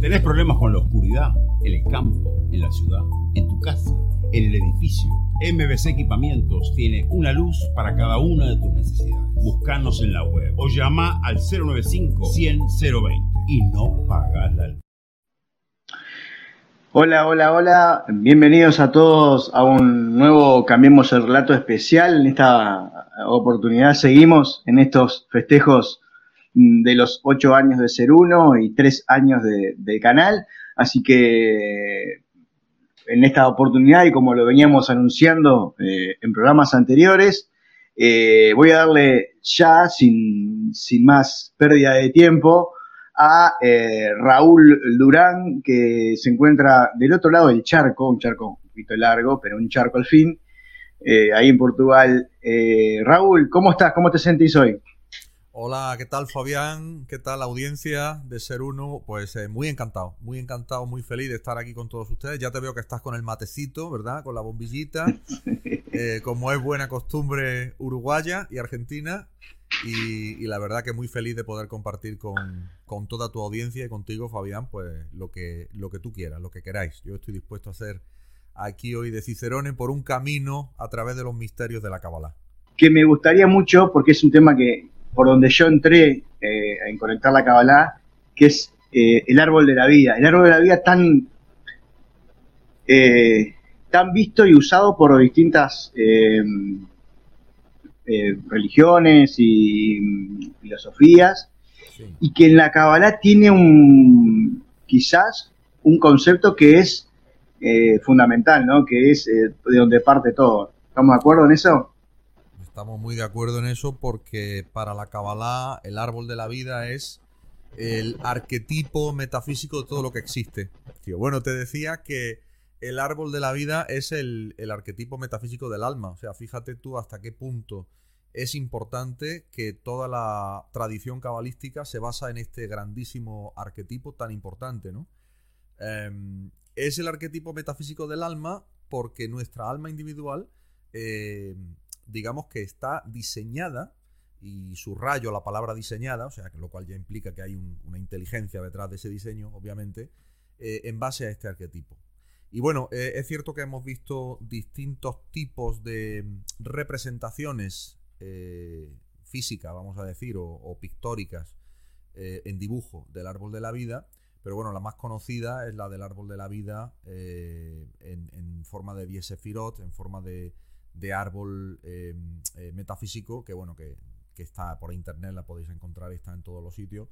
¿Tenés problemas con la oscuridad? En el campo, en la ciudad, en tu casa, en el edificio. MBC Equipamientos tiene una luz para cada una de tus necesidades. Buscanos en la web o llama al 095 100 020 y no pagas la luz. Hola, hola, hola. Bienvenidos a todos a un nuevo Cambiemos el Relato especial. En esta oportunidad seguimos en estos festejos de los ocho años de Ser Uno y tres años de, canal. Así que en esta oportunidad, y como lo veníamos anunciando eh, en programas anteriores, eh, voy a darle ya, sin, sin, más pérdida de tiempo, a eh, Raúl Durán, que se encuentra del otro lado del charco, un charco un poquito largo, pero un charco al fin, ahí en Portugal. Raúl, ¿cómo estás? ¿Cómo te sentís hoy? Hola, ¿qué tal Fabián? ¿Qué tal la audiencia de Ser Uno? Pues eh, muy encantado, muy encantado, muy feliz de estar aquí con todos ustedes. Ya te veo que estás con el matecito, ¿verdad? Con la bombillita, eh, como es buena costumbre uruguaya y argentina. Y, la verdad que muy feliz de poder compartir con, con, toda tu audiencia y contigo, Fabián, pues lo que, lo que tú quieras, lo que queráis. Yo estoy dispuesto a hacer aquí hoy de Cicerone por un camino a través de los misterios de la Kabbalah. Que me gustaría mucho, porque es un tema que, por donde yo entré eh, en conectar la Kabbalah, que es eh, el árbol de la vida. El árbol de la vida tan, eh, tan visto y usado por distintas religiones y filosofías, y que en la Kabbalah tiene un quizás un concepto que es fundamental, ¿no? que es de donde parte todo. ¿Estamos de acuerdo en eso? Estamos muy de acuerdo en eso porque para la Kabbalah el árbol de la vida es el arquetipo metafísico de todo lo que existe. bueno, te decía que el árbol de la vida es el, arquetipo metafísico del alma. O sea, fíjate tú hasta qué punto es importante que toda la tradición cabalística se basa en este grandísimo arquetipo tan importante, ¿no? Em, es el arquetipo metafísico del alma porque nuestra alma individual em, digamos que está diseñada, y subrayo la palabra diseñada, o sea, lo cual ya implica que hay una inteligencia detrás de ese diseño, obviamente, eh, en base a este arquetipo. Y bueno, eh, es cierto que hemos visto distintos tipos de representaciones eh, físicas, vamos a decir, o, pictóricas en dibujo del árbol de la vida, pero bueno, la más conocida es la del árbol de la vida en, en, forma de Biesefirot, en forma de, de árbol em, eh, metafísico, que bueno, que, está por internet, la podéis encontrar, está en todos los sitios.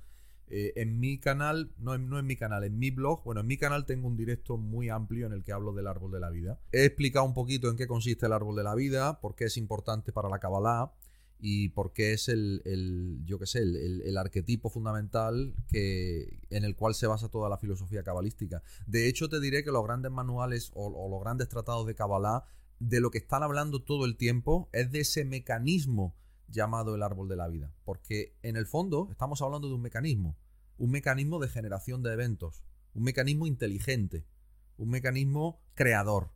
Eh, en mi canal, no en, no en mi canal, en mi blog, bueno, en mi canal tengo un directo muy amplio en el que hablo del árbol de la vida. He explicado un poquito en qué consiste el árbol de la vida, por qué es importante para la Kabbalah y por qué es el, yo qué sé, el, arquetipo fundamental que, en el cual se basa toda la filosofía cabalística. De hecho, te diré que los grandes manuales o, o los grandes tratados de Kabbalah de lo que están hablando todo el tiempo es de ese mecanismo llamado el árbol de la vida. Porque en el fondo estamos hablando de un mecanismo, un mecanismo de generación de eventos, un mecanismo inteligente, un mecanismo creador.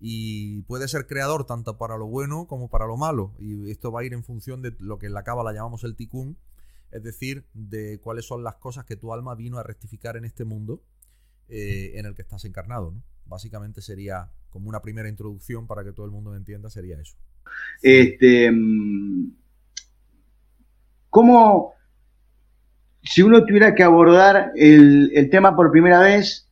Y puede ser creador tanto para lo bueno como para lo malo. Y esto va a ir en función de lo que en la cábala llamamos el tikkun, es decir, de cuáles son las cosas que tu alma vino a rectificar en este mundo eh, en el que estás encarnado. ¿no? Básicamente sería como una primera introducción para que todo el mundo me entienda, sería eso. Este, ¿Cómo, si uno tuviera que abordar el, tema por primera vez,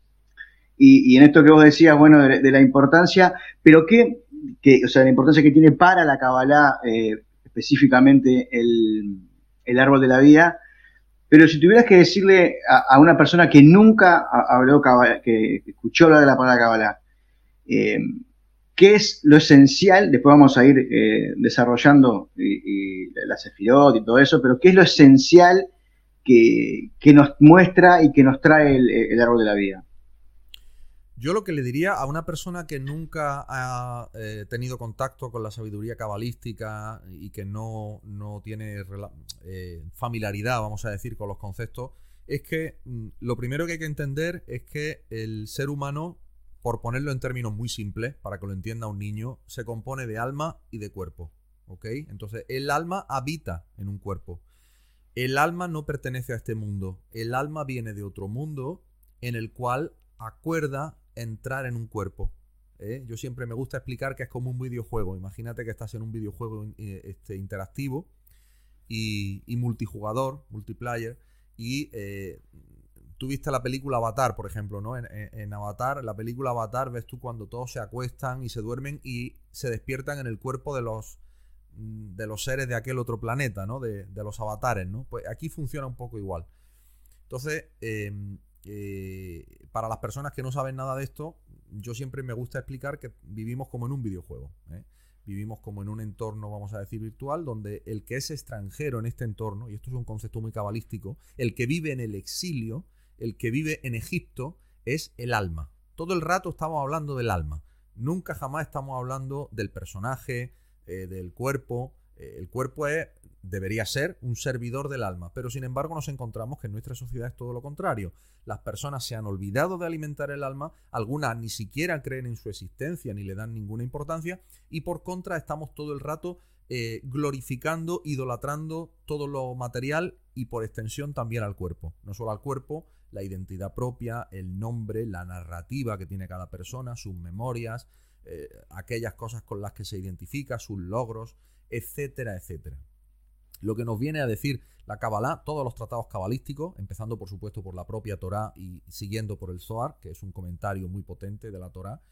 y, en esto que vos decías, bueno, de, la importancia, pero qué, que, o sea, la importancia que tiene para la Kabbalah eh, específicamente el, árbol de la vida, pero si tuvieras que decirle a, una persona que nunca habló, que escuchó hablar de la palabra Kabbalah, eh, ¿Qué es lo esencial? Después vamos a ir eh, desarrollando y, la Sefirot y todo eso, pero ¿qué es lo esencial que, nos muestra y que nos trae el, árbol de la vida? Yo lo que le diría a una persona que nunca ha eh, tenido contacto con la sabiduría cabalística y que no, no tiene familiaridad, vamos a decir, con los conceptos, es que mm, lo primero que hay que entender es que el ser humano por ponerlo en términos muy simples, para que lo entienda un niño, se compone de alma y de cuerpo. ¿Ok? Entonces, el alma habita en un cuerpo. El alma no pertenece a este mundo. El alma viene de otro mundo en el cual acuerda entrar en un cuerpo. ¿eh? Yo siempre me gusta explicar que es como un videojuego. Imagínate que estás en un videojuego eh, este, interactivo y, multijugador, multiplayer, y eh, tú viste la película Avatar, por ejemplo, ¿no? En, Avatar, la película Avatar, ves tú cuando todos se acuestan y se duermen y se despiertan en el cuerpo de los mm, de los seres de aquel otro planeta, ¿no? De, los avatares, ¿no? Pues aquí funciona un poco igual. Entonces, em, eh, para las personas que no saben nada de esto, yo siempre me gusta explicar que vivimos como en un videojuego. ¿eh? Vivimos como en un entorno, vamos a decir, virtual, donde el que es extranjero en este entorno, y esto es un concepto muy cabalístico, el que vive en el exilio, el que vive en Egipto, es el alma. Todo el rato estamos hablando del alma. Nunca jamás estamos hablando del personaje, eh, del cuerpo. el cuerpo es debería ser un servidor del alma, pero sin embargo nos encontramos que en nuestra sociedad es todo lo contrario. Las personas se han olvidado de alimentar el alma, algunas ni siquiera creen en su existencia ni le dan ninguna importancia, y por contra estamos todo el rato eh, glorificando, idolatrando todo lo material y por extensión también al cuerpo. No solo al cuerpo, la identidad propia, el nombre, la narrativa que tiene cada persona, sus memorias, eh, aquellas cosas con las que se identifica, sus logros, etcétera, etcétera. Lo que nos viene a decir la Kabbalah, todos los tratados cabalísticos, empezando por supuesto por la propia Torá y siguiendo por el Zohar, que es un comentario muy potente de la Torá,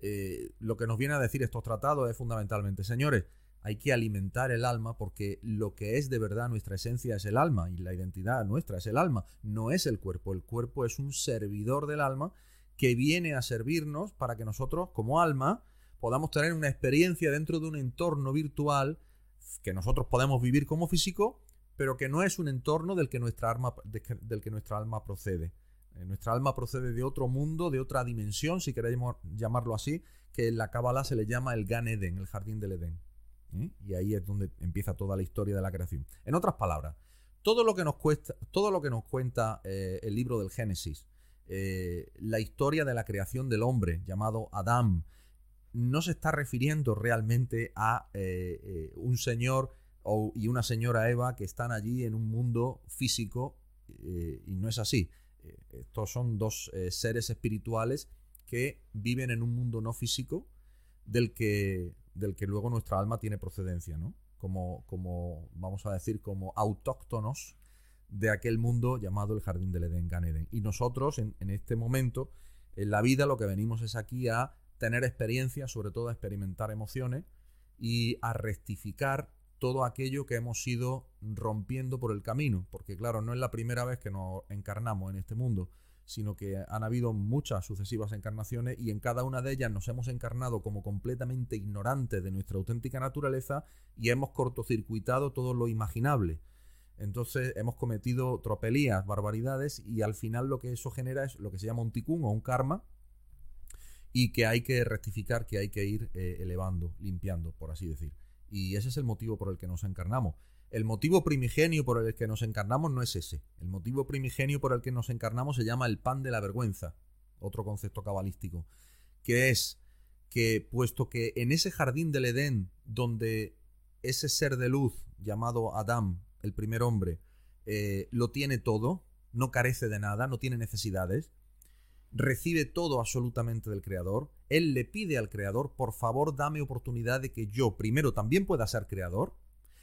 eh, lo que nos viene a decir estos tratados es fundamentalmente, señores, hay que alimentar el alma porque lo que es de verdad nuestra esencia es el alma y la identidad nuestra es el alma, no es el cuerpo. El cuerpo es un servidor del alma que viene a servirnos para que nosotros como alma podamos tener una experiencia dentro de un entorno virtual que nosotros podemos vivir como físico, pero que no es un entorno del que nuestra, alma, del que nuestra alma procede. Eh, nuestra alma procede de otro mundo, de otra dimensión, si queremos llamarlo así, que en la Kabbalah se le llama el Gan Eden, el jardín del Edén. ¿eh? Y ahí es donde empieza toda la historia de la creación. En otras palabras, todo lo que nos, cuesta, todo lo que nos cuenta eh, el libro del Génesis, la historia de la creación del hombre llamado Adán, no se está refiriendo realmente a eh, eh, un señor y una señora Eva que están allí en un mundo físico eh, y no es así. estos son dos seres espirituales que viven en un mundo no físico del que, del que luego nuestra alma tiene procedencia, ¿no? Como, como, vamos a decir, como autóctonos de aquel mundo llamado el Jardín del Edén, Gan Eden. Y nosotros, en, en este momento, en la vida, lo que venimos es aquí a tener experiencia, sobre todo a experimentar emociones y a rectificar todo aquello que hemos ido rompiendo por el camino, porque claro, no es la primera vez que nos encarnamos en este mundo, sino que han habido muchas sucesivas encarnaciones y en cada una de ellas nos hemos encarnado como completamente ignorantes de nuestra auténtica naturaleza y hemos cortocircuitado todo lo imaginable. Entonces hemos cometido tropelías, barbaridades y al final lo que eso genera es lo que se llama un ticún o un karma, y que hay que rectificar, que hay que ir eh, elevando, limpiando, por así decir. Y ese es el motivo por el que nos encarnamos. El motivo primigenio por el que nos encarnamos no es ese. El motivo primigenio por el que nos encarnamos se llama el pan de la vergüenza, otro concepto cabalístico, que es que puesto que en ese jardín del Edén, donde ese ser de luz llamado Adán, el primer hombre, eh, lo tiene todo, no carece de nada, no tiene necesidades, recibe todo absolutamente del creador, él le pide al creador, por favor dame oportunidad de que yo primero también pueda ser creador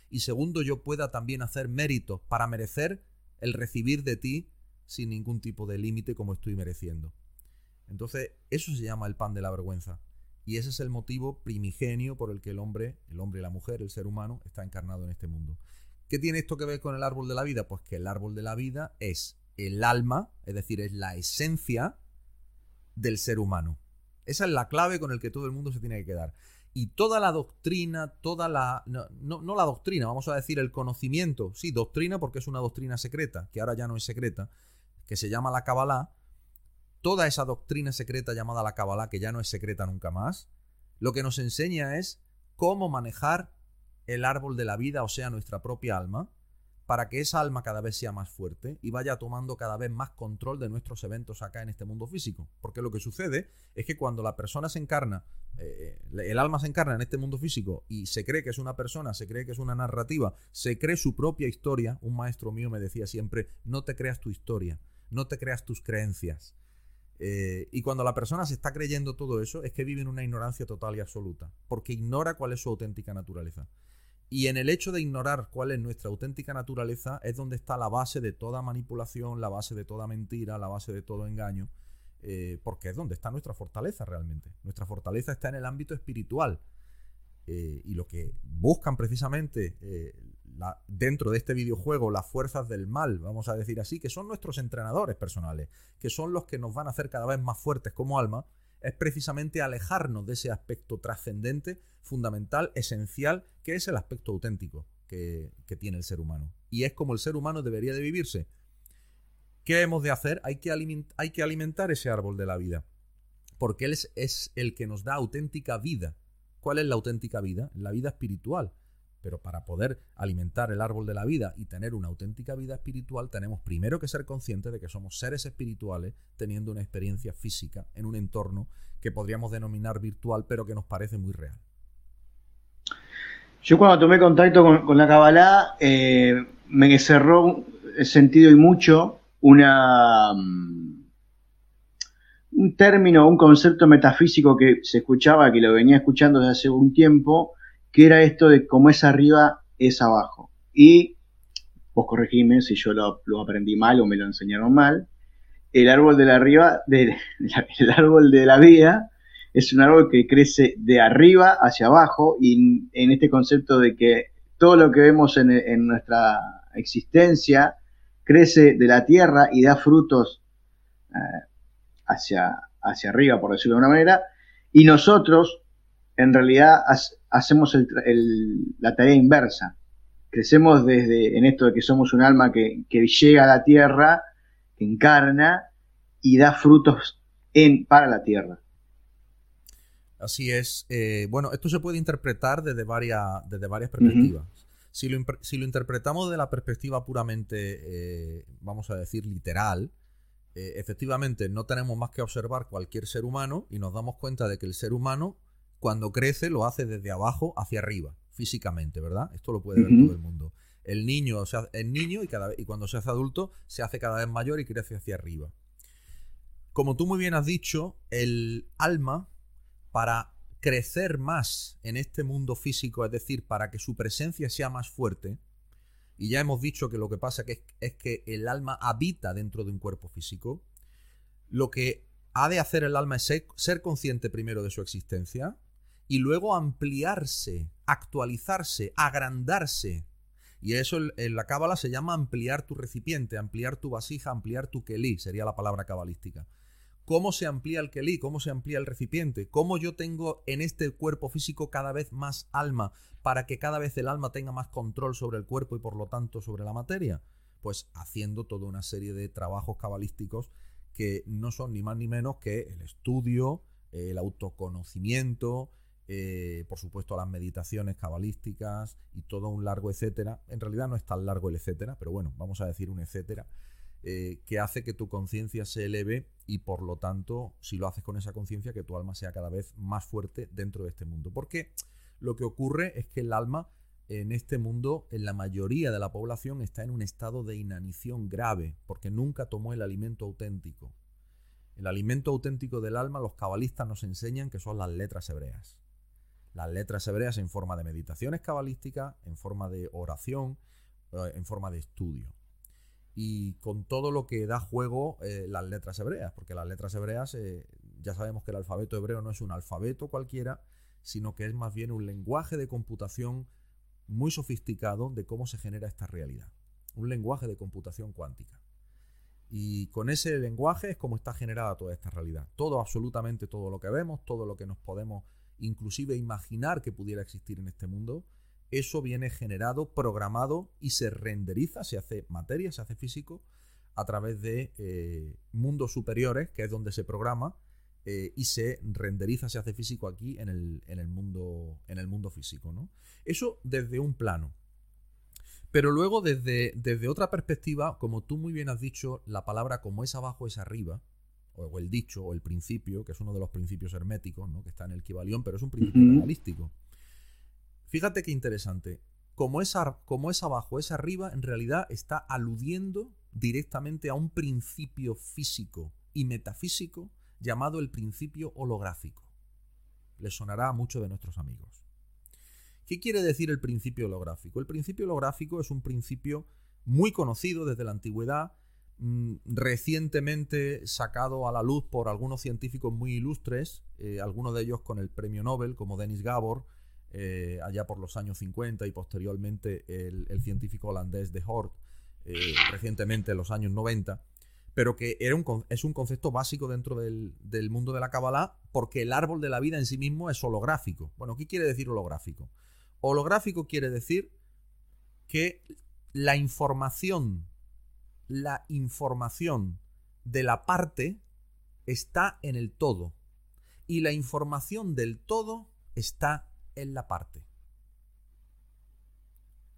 y segundo yo pueda también hacer méritos para merecer el recibir de ti sin ningún tipo de límite como estoy mereciendo. Entonces, eso se llama el pan de la vergüenza. Y ese es el motivo primigenio por el que el hombre, el hombre y la mujer, el ser humano, está encarnado en este mundo. ¿Qué tiene esto que ver con el árbol de la vida? Pues que el árbol de la vida es el alma, es decir, es la esencia del ser humano. Esa es la clave con el que todo el mundo se tiene que quedar. Y toda la doctrina, toda la... No, no, la doctrina, vamos a decir el conocimiento. Sí, doctrina porque es una doctrina secreta, que ahora ya no es secreta, que se llama la Kabbalah. Toda esa doctrina secreta llamada la Kabbalah, que ya no es secreta nunca más, lo que nos enseña es cómo manejar el árbol de la vida, o sea, nuestra propia alma, para que esa alma cada vez sea más fuerte y vaya tomando cada vez más control de nuestros eventos acá en este mundo físico. Porque lo que sucede es que cuando la persona se encarna, eh, el alma se encarna en este mundo físico y se cree que es una persona, se cree que es una narrativa, se cree su propia historia, un maestro mío me decía siempre, no te creas tu historia, no te creas tus creencias. Eh, y cuando la persona se está creyendo todo eso, es que vive en una ignorancia total y absoluta, porque ignora cuál es su auténtica naturaleza. Y en el hecho de ignorar cuál es nuestra auténtica naturaleza es donde está la base de toda manipulación, la base de toda mentira, la base de todo engaño, eh, porque es donde está nuestra fortaleza realmente. Nuestra fortaleza está en el ámbito espiritual. Eh, y lo que buscan precisamente eh, dentro de este videojuego las fuerzas del mal, vamos a decir así, que son nuestros entrenadores personales, que son los que nos van a hacer cada vez más fuertes como alma, es precisamente alejarnos de ese aspecto trascendente, fundamental, esencial, que es el aspecto auténtico que, tiene el ser humano. Y es como el ser humano debería de vivirse. ¿Qué hemos de hacer? Hay que, hay que alimentar ese árbol de la vida, porque él es, es el que nos da auténtica vida. ¿Cuál es la auténtica vida? La vida espiritual. Pero para poder alimentar el árbol de la vida y tener una auténtica vida espiritual, tenemos primero que ser conscientes de que somos seres espirituales teniendo una experiencia física en un entorno que podríamos denominar virtual, pero que nos parece muy real. Yo cuando tomé contacto con, la Kabbalah, eh, me cerró el sentido y mucho una mm, un término, un concepto metafísico que se escuchaba, que lo venía escuchando desde hace un tiempo, que era esto de como es arriba, es abajo. Y, vos corregime si yo lo, aprendí mal o me lo enseñaron mal, el árbol de la arriba, el árbol de la vida, es un árbol que crece de arriba hacia abajo y en este concepto de que todo lo que vemos en, nuestra existencia crece de la tierra y da frutos eh, hacia, hacia arriba, por decirlo de una manera, y nosotros en realidad hacemos la tarea inversa. Crecemos desde en esto de que somos un alma que, llega a la tierra, que encarna y da frutos en, para la tierra. Así es. Eh, bueno, esto se puede interpretar desde varias, desde varias perspectivas. si, lo, si, lo, interpretamos de la perspectiva puramente, eh, vamos a decir, literal, eh, efectivamente no tenemos más que observar cualquier ser humano y nos damos cuenta de que el ser humano cuando crece lo hace desde abajo hacia arriba, físicamente, ¿verdad? Esto lo puede ver todo el mundo. El niño o sea, es niño y, cada, y cuando se hace adulto se hace cada vez mayor y crece hacia arriba. Como tú muy bien has dicho, el alma, para crecer más en este mundo físico, es decir, para que su presencia sea más fuerte, y ya hemos dicho que lo que pasa que es, que el alma habita dentro de un cuerpo físico, lo que ha de hacer el alma es ser consciente primero de su existencia, y luego ampliarse, actualizarse, agrandarse. Y eso en la cábala se llama ampliar tu recipiente, ampliar tu vasija, ampliar tu kelí, sería la palabra cabalística. ¿Cómo se amplía el kelí? ¿Cómo se amplía el recipiente? ¿Cómo yo tengo en este cuerpo físico cada vez más alma para que cada vez el alma tenga más control sobre el cuerpo y por lo tanto sobre la materia? Pues haciendo toda una serie de trabajos cabalísticos que no son ni más ni menos que el estudio, el autoconocimiento, eh, por supuesto las meditaciones cabalísticas y todo un largo etcétera. En realidad no es tan largo el etcétera, pero bueno, vamos a decir un etcétera, eh, que hace que tu conciencia se eleve y por lo tanto, si lo haces con esa conciencia, que tu alma sea cada vez más fuerte dentro de este mundo. Porque lo que ocurre es que el alma en este mundo, en la mayoría de la población, está en un estado de inanición grave, porque nunca tomó el alimento auténtico. El alimento auténtico del alma, los cabalistas nos enseñan que son las letras hebreas las letras hebreas en forma de meditaciones cabalísticas, en forma de oración, eh, en forma de estudio. Y con todo lo que da juego eh, las letras hebreas, porque las letras hebreas eh, ya sabemos que el alfabeto hebreo no es un alfabeto cualquiera, sino que es más bien un lenguaje de computación muy sofisticado de cómo se genera esta realidad. Un lenguaje de computación cuántica. Y con ese lenguaje es como está generada toda esta realidad. Todo, absolutamente todo lo que vemos, todo lo que nos podemos inclusive imaginar que pudiera existir en este mundo, eso viene generado, programado y se renderiza, se hace materia, se hace físico a través de eh, mundos superiores, que es donde se programa, eh, y se renderiza, se hace físico aquí en el, en el, mundo, en el mundo físico. ¿no? Eso desde un plano. Pero luego desde, desde otra perspectiva, como tú muy bien has dicho, la palabra como es abajo es arriba, o el dicho, o el principio, que es uno de los principios herméticos, ¿no? que está en el Kibalión, pero es un principio realístico. Fíjate qué interesante. Como es, como es abajo, es arriba, en realidad está aludiendo directamente a un principio físico y metafísico llamado el principio holográfico. Le sonará a muchos de nuestros amigos. ¿Qué quiere decir el principio holográfico? El principio holográfico es un principio muy conocido desde la antigüedad, recientemente sacado a la luz por algunos científicos muy ilustres, eh, algunos de ellos con el premio Nobel, como Denis Gabor, eh, allá por los años 50 y posteriormente el, científico holandés de Hort, eh, recientemente en los años 90, pero que era un, es un concepto básico dentro del, del mundo de la Kabbalah porque el árbol de la vida en sí mismo es holográfico. Bueno, ¿qué quiere decir holográfico? Holográfico quiere decir que la información, la información de la parte está en el todo y la información del todo está en la parte.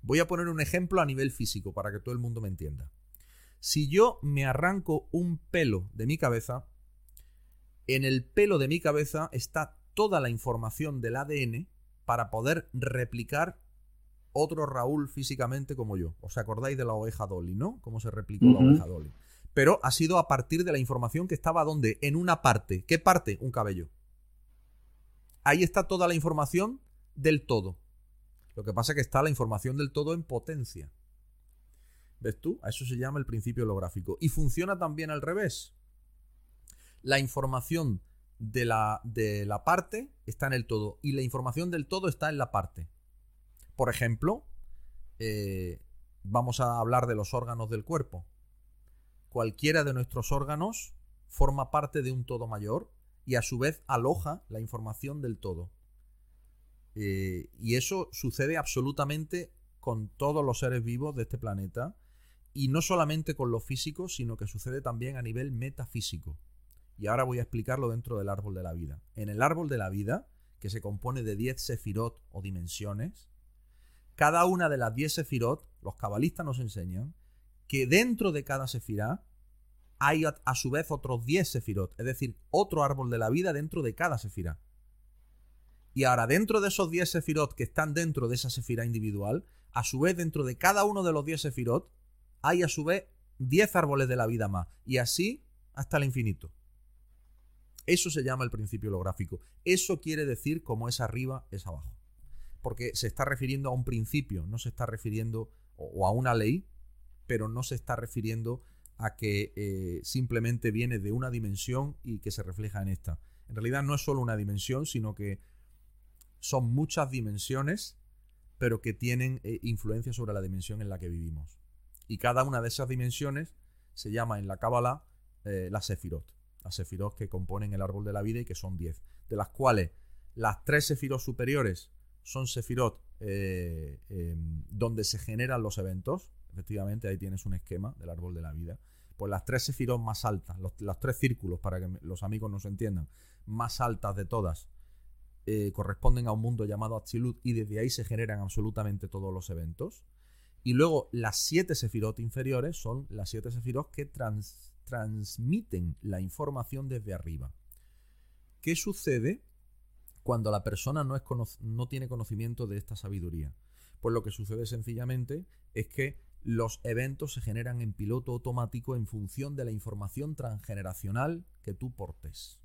Voy a poner un ejemplo a nivel físico para que todo el mundo me entienda. Si yo me arranco un pelo de mi cabeza, en el pelo de mi cabeza está toda la información del ADN para poder replicar otro Raúl físicamente como yo. ¿Os acordáis de la oveja Dolly, no? Cómo se replicó la oveja Dolly. Pero ha sido a partir de la información que estaba donde? En una parte. ¿Qué parte? Un cabello. Ahí está toda la información del todo. Lo que pasa es que está la información del todo en potencia. ¿Ves tú? A eso se llama el principio holográfico. Y funciona también al revés. La información de la, de la parte está en el todo y la información del todo está en la parte. Por ejemplo, eh, vamos a hablar de los órganos del cuerpo. Cualquiera de nuestros órganos forma parte de un todo mayor y a su vez aloja la información del todo. Eh, y eso sucede absolutamente con todos los seres vivos de este planeta. Y no solamente con lo físico, sino que sucede también a nivel metafísico. Y ahora voy a explicarlo dentro del árbol de la vida. En el árbol de la vida, que se compone de 10 sefirot o dimensiones, cada una de las 10 sefirot, los cabalistas nos enseñan que dentro de cada sefirá hay a, su vez otros 10 sefirot, es decir, otro árbol de la vida dentro de cada sefirá. Y ahora, dentro de esos 10 sefirot que están dentro de esa sefira individual, a su vez, dentro de cada uno de los 10 sefirot, hay a su vez 10 árboles de la vida más. Y así hasta el infinito. Eso se llama el principio holográfico. Eso quiere decir como es arriba, es abajo. Porque se está refiriendo a un principio, no se está refiriendo o a una ley, pero no se está refiriendo a que eh, simplemente viene de una dimensión y que se refleja en esta. En realidad no es solo una dimensión, sino que son muchas dimensiones, pero que tienen eh, influencia sobre la dimensión en la que vivimos. Y cada una de esas dimensiones se llama en la Cábala eh, la Sefirot. Las Sefirot que componen el árbol de la vida y que son 10. De las cuales las tres Sefirot superiores son Sefirot eh, em, donde se generan los eventos. Efectivamente, ahí tienes un esquema del árbol de la vida. Pues las tres Sefirot más altas, los, tres círculos, para que los amigos nos entiendan, más altas de todas, eh, corresponden a un mundo llamado Atzilut y desde ahí se generan absolutamente todos los eventos. Y luego las siete sefirot inferiores son las siete sefirot que transmiten la información desde arriba. ¿Qué sucede cuando la persona no, tiene conocimiento de esta sabiduría? Pues lo que sucede sencillamente es que los eventos se generan en piloto automático en función de la información transgeneracional que tú portes.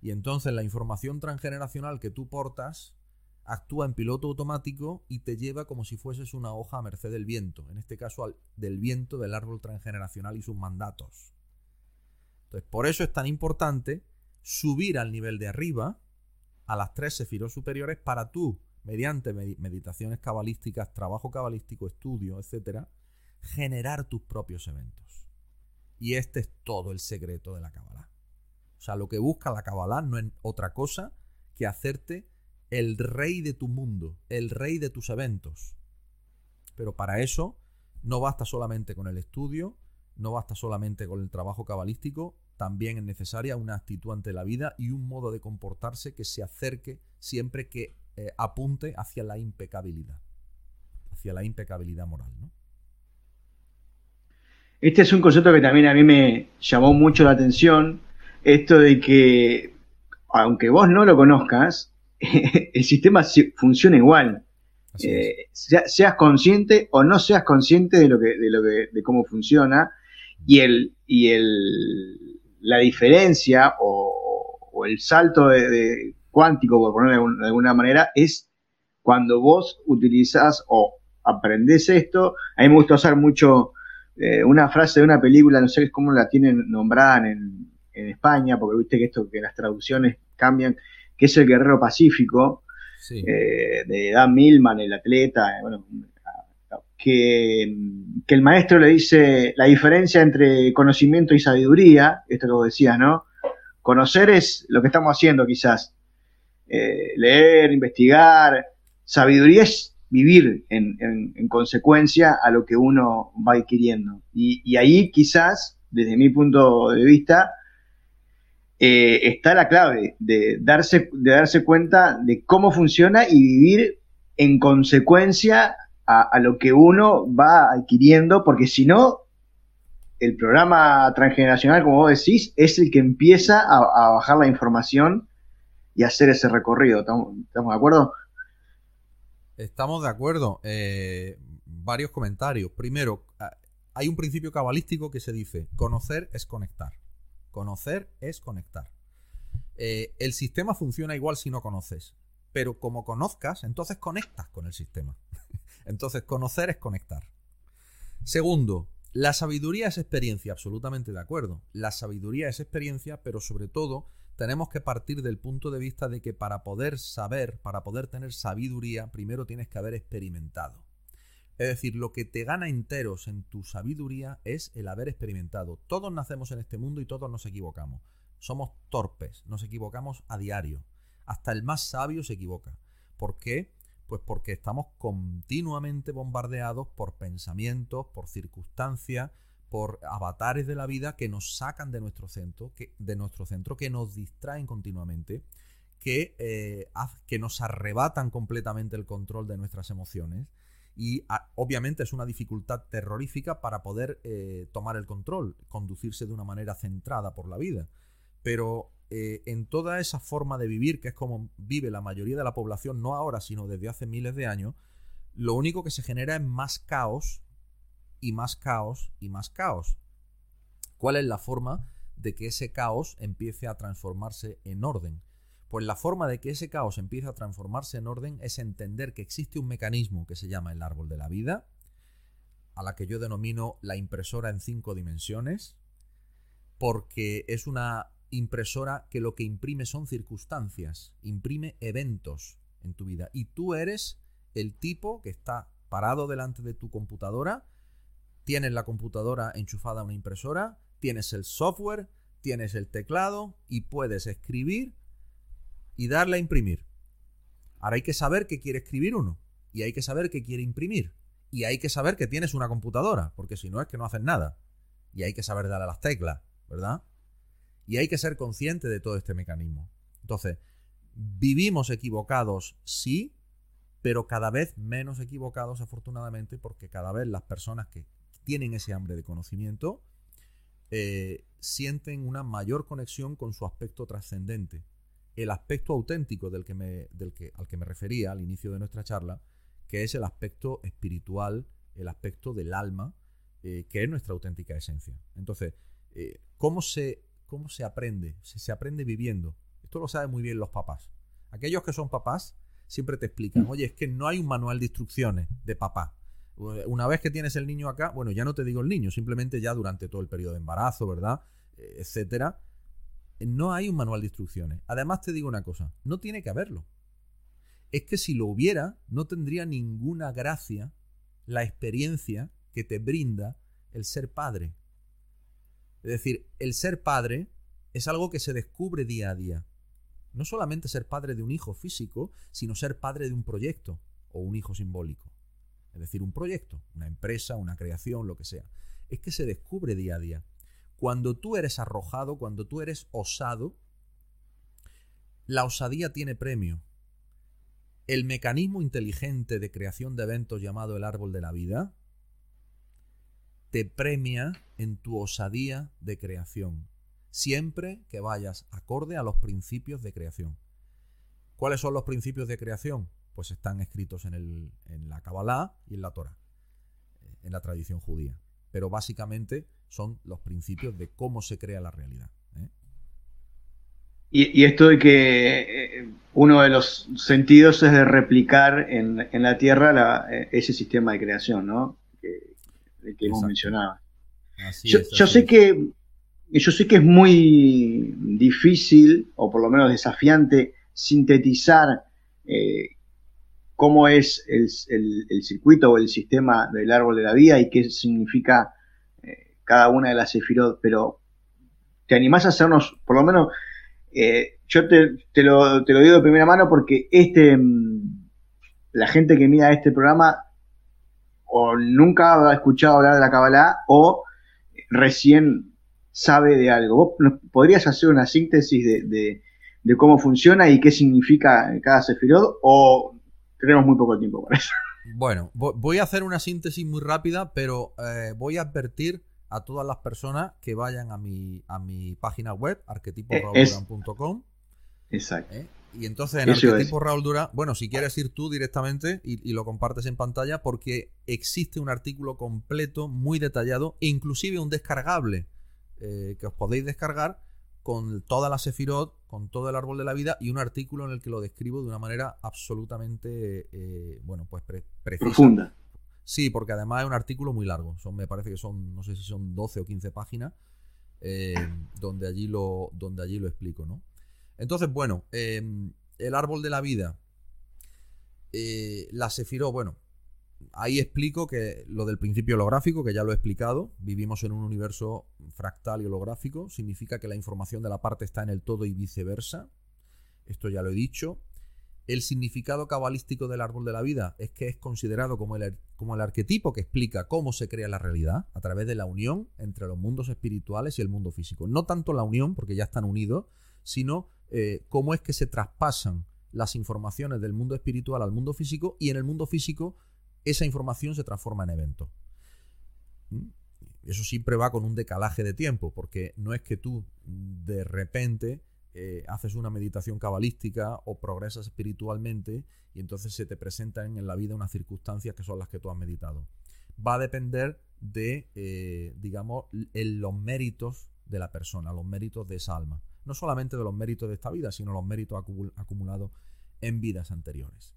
Y entonces la información transgeneracional que tú portas actúa en piloto automático y te lleva como si fueses una hoja a merced del viento, en este caso del viento del árbol transgeneracional y sus mandatos. Entonces, por eso es tan importante subir al nivel de arriba, a las tres sefiros superiores, para tú, mediante meditaciones cabalísticas, trabajo cabalístico, estudio, etcétera, generar tus propios eventos. Y este es todo el secreto de la Kabbalah. O sea, lo que busca la Kabbalah no es otra cosa que hacerte el rey de tu mundo, el rey de tus eventos. Pero para eso no basta solamente con el estudio, no basta solamente con el trabajo cabalístico, también es necesaria una actitud ante la vida y un modo de comportarse que se acerque siempre que eh, apunte hacia la impecabilidad, hacia la impecabilidad moral. ¿no? Este es un concepto que también a mí me llamó mucho la atención esto de que, aunque vos no lo conozcas, el sistema funciona igual. Eh, seas consciente o no seas consciente de lo que, de lo que, de cómo funciona y el, y el, la diferencia o, el salto de, cuántico, por ponerlo de, alguna manera, es cuando vos utilizás o aprendés esto. A mí me gusta usar mucho eh, una frase de una película, no sé cómo la tienen nombrada en, España, porque viste que esto que las traducciones cambian, que es el Guerrero Pacífico, eh, de Dan Millman, el atleta, bueno, que, el maestro le dice la diferencia entre conocimiento y sabiduría, esto que vos decías, ¿no? Conocer es lo que estamos haciendo quizás, eh, leer, investigar, sabiduría es vivir en, consecuencia a lo que uno va adquiriendo. Y, ahí quizás, desde mi punto de vista, eh, está la clave de darse, de darse cuenta de cómo funciona y vivir en consecuencia a, lo que uno va adquiriendo, porque si no, el programa transgeneracional, como vos decís, es el que empieza a, bajar la información y hacer ese recorrido. ¿Estamos, de acuerdo? Estamos de acuerdo. Eh, varios comentarios. Primero, hay un principio cabalístico que se dice, conocer es conectar. Conocer es conectar. Eh, el sistema funciona igual si no conoces, pero como conozcas, entonces conectas con el sistema. Entonces, conocer es conectar. Segundo, la sabiduría es experiencia, absolutamente de acuerdo. La sabiduría es experiencia, pero sobre todo tenemos que partir del punto de vista de que para poder saber, para poder tener sabiduría, primero tienes que haber experimentado. Es decir, lo que te gana enteros en tu sabiduría es el haber experimentado. Todos nacemos en este mundo y todos nos equivocamos. Somos torpes, nos equivocamos a diario. Hasta el más sabio se equivoca. ¿Por qué? Pues porque estamos continuamente bombardeados por pensamientos, por circunstancias, por avatares de la vida que nos sacan de nuestro centro, que, de nuestro centro, que nos distraen continuamente, que, eh, que nos arrebatan completamente el control de nuestras emociones. Y obviamente es una dificultad terrorífica para poder eh, tomar el control, conducirse de una manera centrada por la vida. Pero eh, en toda esa forma de vivir, que es como vive la mayoría de la población, no ahora, sino desde hace miles de años, lo único que se genera es más caos y más caos y más caos. ¿Cuál es la forma de que ese caos empiece a transformarse en orden? Pues la forma de que ese caos empiece a transformarse en orden es entender que existe un mecanismo que se llama el árbol de la vida, a la que yo denomino la impresora en cinco dimensiones, porque es una impresora que lo que imprime son circunstancias, imprime eventos en tu vida. Y tú eres el tipo que está parado delante de tu computadora, tienes la computadora enchufada a una impresora, tienes el software, tienes el teclado y puedes escribir y darle a imprimir. Ahora hay que saber qué quiere escribir uno y hay que saber qué quiere imprimir y hay que saber que tienes una computadora, porque si no es que no haces nada. Y hay que saber darle a las teclas, ¿verdad? Y hay que ser consciente de todo este mecanismo. Entonces, vivimos equivocados, sí, pero cada vez menos equivocados, afortunadamente, porque cada vez las personas que tienen ese hambre de conocimiento eh, sienten una mayor conexión con su aspecto trascendente. El aspecto auténtico del que me, del que, al que me refería al inicio de nuestra charla, que es el aspecto espiritual, el aspecto del alma, eh, que es nuestra auténtica esencia. Entonces, eh, ¿cómo se ¿Cómo se aprende? Se, aprende viviendo. Esto lo saben muy bien los papás. Aquellos que son papás siempre te explican, oye, es que no hay un manual de instrucciones de papá. Una vez que tienes el niño acá, bueno, ya no te digo el niño, simplemente ya durante todo el periodo de embarazo, ¿verdad? Eh, etcétera. No hay un manual de instrucciones. Además te digo una cosa, no tiene que haberlo. Es que si lo hubiera, no tendría ninguna gracia la experiencia que te brinda el ser padre. Es decir, el ser padre es algo que se descubre día a día. No solamente ser padre de un hijo físico, sino ser padre de un proyecto o un hijo simbólico. Es decir, un proyecto, una empresa, una creación, lo que sea. Es que se descubre día a día. Cuando tú eres arrojado, cuando tú eres osado, la osadía tiene premio. El mecanismo inteligente de creación de eventos llamado el árbol de la vida te premia en tu osadía de creación, siempre que vayas acorde a los principios de creación. ¿Cuáles son los principios de creación? Pues están escritos en, el, en la Kabbalah y en la Torah, eh, en la tradición judía. Pero básicamente son los principios de cómo se crea la realidad. ¿eh? Y, esto de que eh, uno de los sentidos es de replicar en, la Tierra eh, ese sistema de creación, ¿no? Que hemos mencionado. yo, sé que yo sé que es muy difícil, o por lo menos desafiante, sintetizar eh, cómo es el, circuito o el sistema del árbol de la vida y qué significa cada una de las sefirot, pero ¿te animás a hacernos, por lo menos, eh, yo te, lo, digo de primera mano porque este, mm, la gente que mira este programa o nunca ha escuchado hablar de la Kabbalah o recién sabe de algo. ¿Vos podrías hacer una síntesis de, cómo funciona y qué significa cada sefirot o tenemos muy poco tiempo para eso? Bueno, voy a hacer una síntesis muy rápida, pero eh, voy a advertir a todas las personas que vayan a mi, a mi página web, arquetiporaulduran.com. Exacto. ¿eh? Y entonces en Arquetipo Raúl Durán, bueno, si quieres ir tú directamente y, lo compartes en pantalla, porque existe un artículo completo, muy detallado, e inclusive un descargable eh, que os podéis descargar con toda la Sefirot, con todo el árbol de la vida y un artículo en el que lo describo de una manera absolutamente, eh, bueno, pues precisa. Profunda. Sí, porque además es un artículo muy largo. Son, me parece que son, no sé si son 12 o 15 páginas, eh, donde, allí lo, donde allí lo explico, ¿no? Entonces, bueno, em, el árbol de la vida, eh, la Sefiró, bueno, ahí explico que lo del principio holográfico, que ya lo he explicado, vivimos en un universo fractal y holográfico, significa que la información de la parte está en el todo y viceversa. Esto ya lo he dicho. El significado cabalístico del árbol de la vida es que es considerado como el, como el arquetipo que explica cómo se crea la realidad a través de la unión entre los mundos espirituales y el mundo físico. No tanto la unión, porque ya están unidos, sino eh, cómo es que se traspasan las informaciones del mundo espiritual al mundo físico y en el mundo físico esa información se transforma en evento. ¿Mm? Eso siempre va con un decalaje de tiempo, porque no es que tú de repente eh, haces una meditación cabalística o progresas espiritualmente y entonces se te presentan en la vida unas circunstancias que son las que tú has meditado. Va a depender de, eh, digamos, los méritos de la persona, los méritos de esa alma. No solamente de los méritos de esta vida, sino los méritos acumulados en vidas anteriores.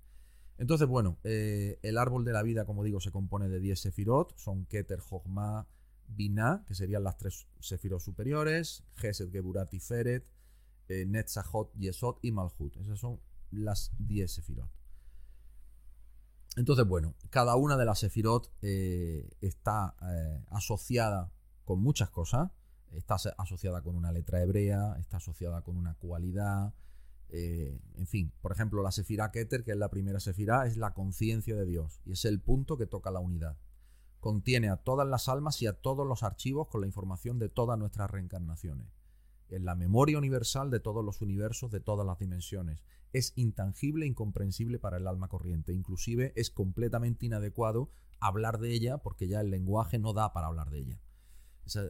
Entonces, bueno, eh, el árbol de la vida, como digo, se compone de 10 sefirot, son Keter, Jogma, Binah, que serían las tres sefirot superiores, Gesed, Geburat y Feret, eh, Netzachot, Yesod y Malhut. Esas son las 10 Sefirot. Entonces, bueno, cada una de las Sefirot eh, está eh, asociada con muchas cosas. Está asociada con una letra hebrea, está asociada con una cualidad. en fin, por ejemplo, la Sefirá Keter, que es la primera Sefirá, es la conciencia de Dios y es el punto que toca la unidad. Contiene a todas las almas y a todos los archivos con la información de todas nuestras reencarnaciones en la memoria universal de todos los universos, de todas las dimensiones. Es intangible e incomprensible para el alma corriente. Inclusive es completamente inadecuado hablar de ella porque ya el lenguaje no da para hablar de ella.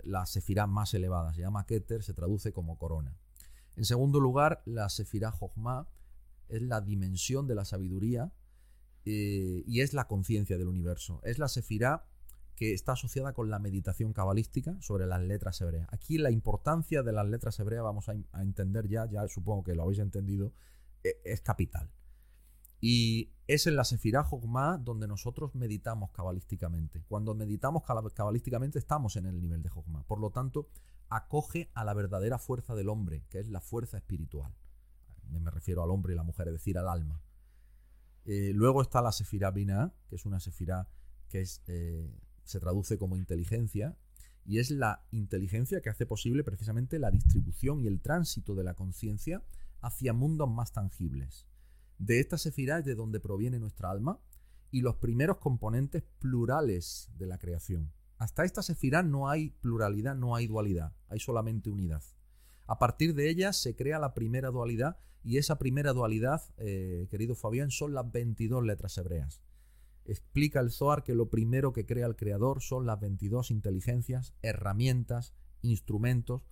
La sefirá más elevada. Se llama Keter, se traduce como corona. En segundo lugar, la sefirá Jochma es la dimensión de la sabiduría eh, y es la conciencia del universo. Es la sefirá que está asociada con la meditación cabalística sobre las letras hebreas. Aquí la importancia de las letras hebreas, vamos a, entender ya, ya supongo que lo habéis entendido, e, es, capital. Y es en la Sefirah Jogma donde nosotros meditamos cabalísticamente. Cuando meditamos cabalísticamente estamos en el nivel de Jogma. Por lo tanto, acoge a la verdadera fuerza del hombre, que es la fuerza espiritual. Me refiero al hombre y la mujer, es decir, al alma. Eh, luego está la Sefirah Binah, que es una Sefirah que eh, se traduce como inteligencia y es la inteligencia que hace posible precisamente la distribución y el tránsito de la conciencia hacia mundos más tangibles. De esta sefirá es de donde proviene nuestra alma y los primeros componentes plurales de la creación. Hasta esta sefirá no hay pluralidad, no hay dualidad, hay solamente unidad. A partir de ella se crea la primera dualidad y esa primera dualidad, eh, querido Fabián, son las 22 letras hebreas. Explica el Zohar que lo primero que crea el creador son las 22 inteligencias, herramientas, instrumentos,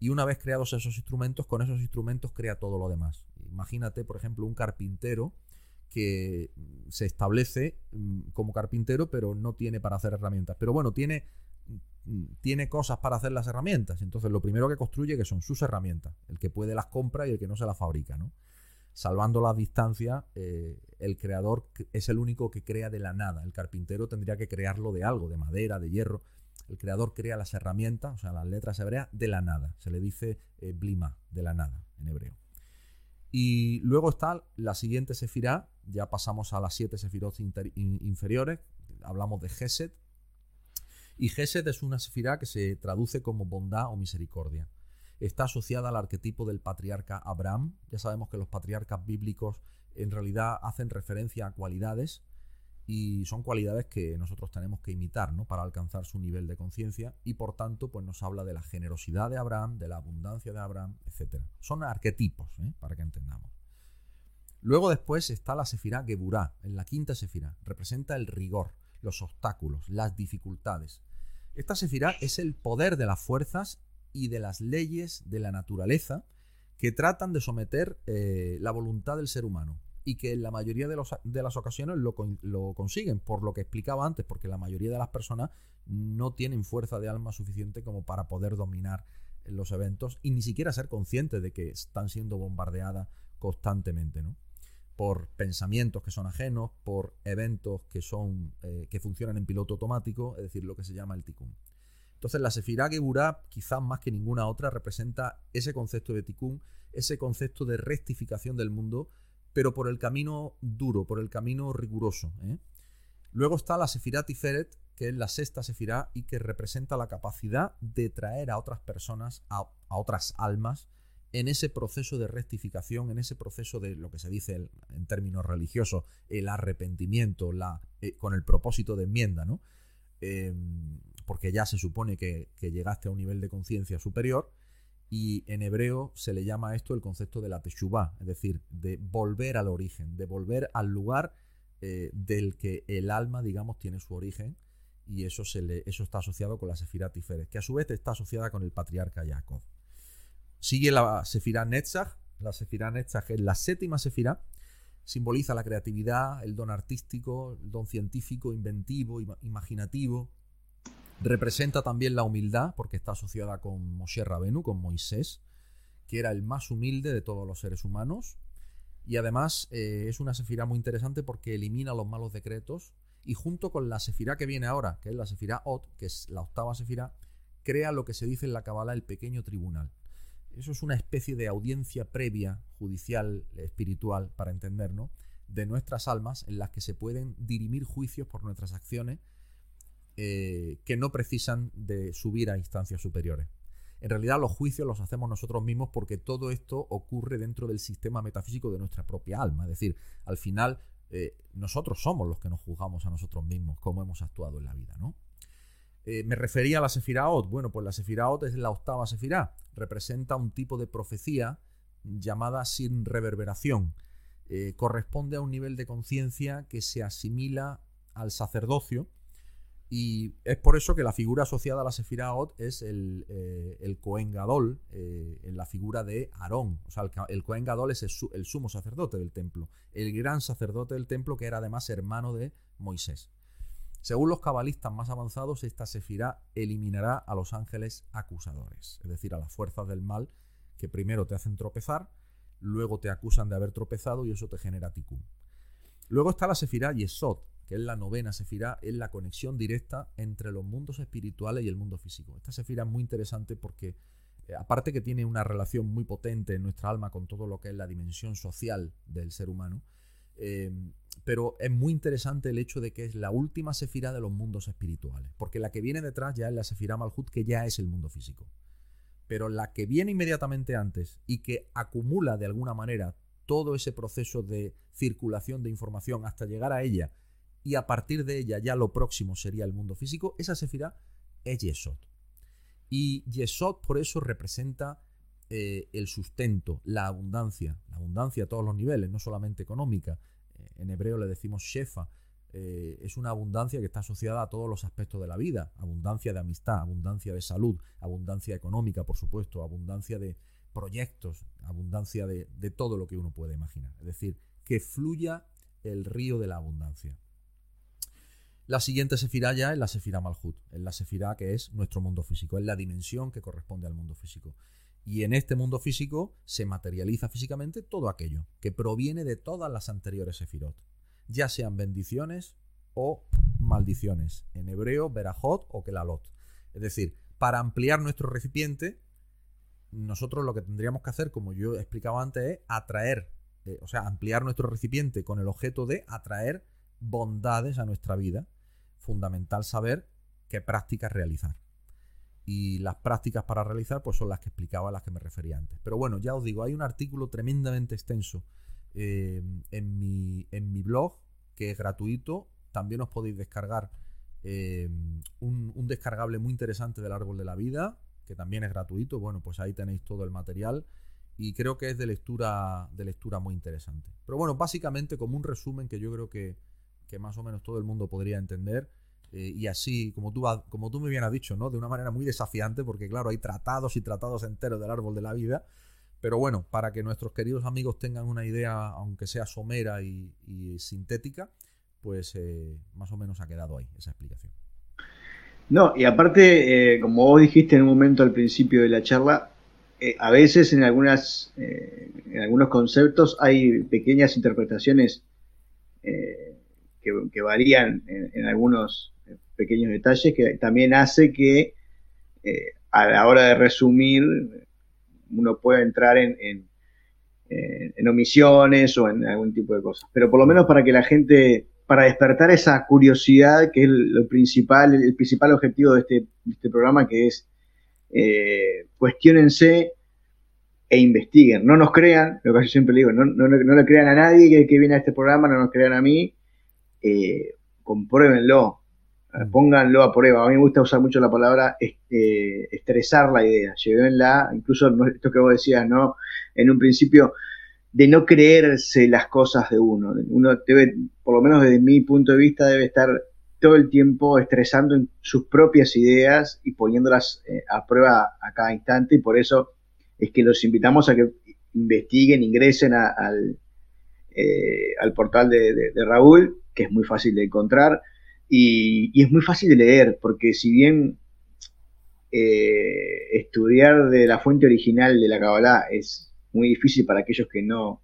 y una vez creados esos instrumentos, con esos instrumentos crea todo lo demás. Imagínate, por ejemplo, un carpintero que se establece mm, como carpintero, pero no tiene para hacer herramientas. Pero bueno, tiene mm, tiene cosas para hacer las herramientas. Entonces, lo primero que construye que son sus herramientas. El que puede las compra y el que no se las fabrica, ¿no? Salvando las distancias, eh, el creador es el único que crea de la nada. El carpintero tendría que crearlo de algo, de madera, de hierro. El creador crea las herramientas, o sea, las letras hebreas, de la nada. Se le dice eh, blima, de la nada, en hebreo. Y luego está la siguiente sefirá, ya pasamos a las siete sefirot inferiores, hablamos de Gesed. Y Gesed es una sefirá que se traduce como bondad o misericordia. Está asociada al arquetipo del patriarca Abraham. Ya sabemos que los patriarcas bíblicos en realidad hacen referencia a cualidades y son cualidades que nosotros tenemos que imitar ¿no? para alcanzar su nivel de conciencia y por tanto pues nos habla de la generosidad de Abraham, de la abundancia de Abraham, etc. Son arquetipos, ¿eh? para que entendamos. Luego después está la Sefirá Geburá, en la quinta Sefirá. Representa el rigor, los obstáculos, las dificultades. Esta Sefirá es el poder de las fuerzas y de las leyes de la naturaleza que tratan de someter eh, la voluntad del ser humano y que en la mayoría de, las ocasiones lo, lo, consiguen, por lo que explicaba antes, porque la mayoría de las personas no tienen fuerza de alma suficiente como para poder dominar los eventos y ni siquiera ser conscientes de que están siendo bombardeadas constantemente, ¿no? por pensamientos que son ajenos, por eventos que son eh, que funcionan en piloto automático, es decir, lo que se llama el tikkun. Entonces, la Sefirá Geburá, quizás más que ninguna otra, representa ese concepto de tikkun, ese concepto de rectificación del mundo pero por el camino duro, por el camino riguroso. ¿eh? Luego está la Sefirá Tiferet, que es la sexta Sefirá y que representa la capacidad de traer a otras personas, a, otras almas, en ese proceso de rectificación, en ese proceso de lo que se dice en términos religiosos, el arrepentimiento, eh, con el propósito de enmienda, ¿no? Em, porque ya se supone que llegaste a un nivel de conciencia superior y en hebreo se le llama esto el concepto de la teshuvah, es decir, de volver al origen, de volver al lugar eh, del que el alma, digamos, tiene su origen. Y eso, se le, eso está asociado con la Sefirá Tiferet, que a su vez está asociada con el patriarca Jacob. Sigue la Sefirá Netzach. La Sefirá Netzach es la séptima Sefirá. Simboliza la creatividad, el don artístico, el don científico, inventivo, imaginativo, Representa también la humildad, porque está asociada con Moshe Rabenu, con Moisés, que era el más humilde de todos los seres humanos. Y además eh, es una sefirá muy interesante porque elimina los malos decretos. Y junto con la sefirá que viene ahora, que es la sefirá Ot, que es la octava sefirá, crea lo que se dice en la Kabbalah el pequeño tribunal. Eso es una especie de audiencia previa, judicial, espiritual, para entendernos, de nuestras almas en las que se pueden dirimir juicios por nuestras acciones eh, que no precisan de subir a instancias superiores. En realidad los juicios los hacemos nosotros mismos porque todo esto ocurre dentro del sistema metafísico de nuestra propia alma. Es decir, al final eh, nosotros somos los que nos juzgamos a nosotros mismos, cómo hemos actuado en la vida, ¿no? Eh, me refería a la Sefiraot. Bueno, pues la Sefiraot es la octava Sefirá. Representa un tipo de profecía llamada sin reverberación. corresponde a un nivel de conciencia que se asimila al sacerdocio y es por eso que la figura asociada a la Sefirot es el, eh, el Cohen Gadol, eh, en la figura de Aarón. O sea, el, Cohen Gadol es el, sumo sacerdote del templo, el gran sacerdote del templo que era además hermano de Moisés. Según los cabalistas más avanzados, esta Sefirá eliminará a los ángeles acusadores, es decir, a las fuerzas del mal que primero te hacen tropezar, luego te acusan de haber tropezado y eso te genera tikkun. Luego está la Sefirá Yesod, que es la novena sefirá, es la conexión directa entre los mundos espirituales y el mundo físico. Esta sefirá es muy interesante porque, eh, aparte que tiene una relación muy potente en nuestra alma con todo lo que es la dimensión social del ser humano, eh, pero es muy interesante el hecho de que es la última sefirá de los mundos espirituales, porque la que viene detrás ya es la sefirá Malhut, que ya es el mundo físico. Pero la que viene inmediatamente antes y que acumula de alguna manera todo ese proceso de circulación de información hasta llegar a ella y a partir de ella ya lo próximo sería el mundo físico, esa sefirá es Yesod. Y Yesod por eso representa eh, el sustento, la abundancia, la abundancia a todos los niveles, no solamente económica. Eh, en hebreo le decimos Shefa, eh, es una abundancia que está asociada a todos los aspectos de la vida, abundancia de amistad, abundancia de salud, abundancia económica, por supuesto, abundancia de proyectos, abundancia de, de todo lo que uno puede imaginar. Es decir, que fluya el río de la abundancia. La siguiente sefirá ya es la sefirá Malhut, es la sefirá que es nuestro mundo físico, es la dimensión que corresponde al mundo físico. Y en este mundo físico se materializa físicamente todo aquello que proviene de todas las anteriores sefirot, ya sean bendiciones o maldiciones. En hebreo, verajot o kelalot. Es decir, para ampliar nuestro recipiente, nosotros lo que tendríamos que hacer, como yo explicaba antes, es atraer, eh, o sea, ampliar nuestro recipiente con el objeto de atraer bondades a nuestra vida. Fundamental saber qué prácticas realizar. Y las prácticas para realizar, pues son las que explicaba, las que me refería antes. Pero bueno, ya os digo, hay un artículo tremendamente extenso eh, en, mi, en mi blog, que es gratuito. También os podéis descargar eh, un, un descargable muy interesante del árbol de la vida, que también es gratuito. Bueno, pues ahí tenéis todo el material y creo que es de lectura, de lectura muy interesante. Pero bueno, básicamente como un resumen que yo creo que, más o menos todo el mundo podría entender. Eh, y así, como tú, como tú me bien has dicho, ¿no? De una manera muy desafiante, porque claro, hay tratados y tratados enteros del árbol de la vida. Pero bueno, para que nuestros queridos amigos tengan una idea, aunque sea somera y, sintética, pues eh, más o menos ha quedado ahí esa explicación. No, y aparte, eh, como vos dijiste en un momento al principio de la charla, a veces en, algunas, en algunos conceptos hay pequeñas interpretaciones que, varían en, algunos pequeños detalles que también hace que a la hora de resumir uno pueda entrar en, en omisiones o en algún tipo de cosas. Pero por lo menos para que la gente para despertar esa curiosidad, que es lo principal, el principal objetivo de este, este programa, que es eh, cuestionense e investiguen. No nos crean, lo que yo siempre digo, no, no, le crean a nadie que, viene a este programa, no nos crean a mí, eh, compruébenlo, mm. pónganlo a prueba. A mí me gusta usar mucho la palabra eh, estresar la idea, llévenla, incluso esto que vos decías, ¿no? En un principio, de no creerse las cosas de uno. Uno debe, por lo menos desde mi punto de vista, debe estar todo el tiempo estresando en sus propias ideas y poniéndolas eh, a prueba a cada instante y por eso es que los invitamos a que investiguen, ingresen al, eh, al portal de, Raúl, que es muy fácil de encontrar y, es muy fácil de leer, porque si bien eh, estudiar de la fuente original de la Kabbalah es muy difícil para aquellos que no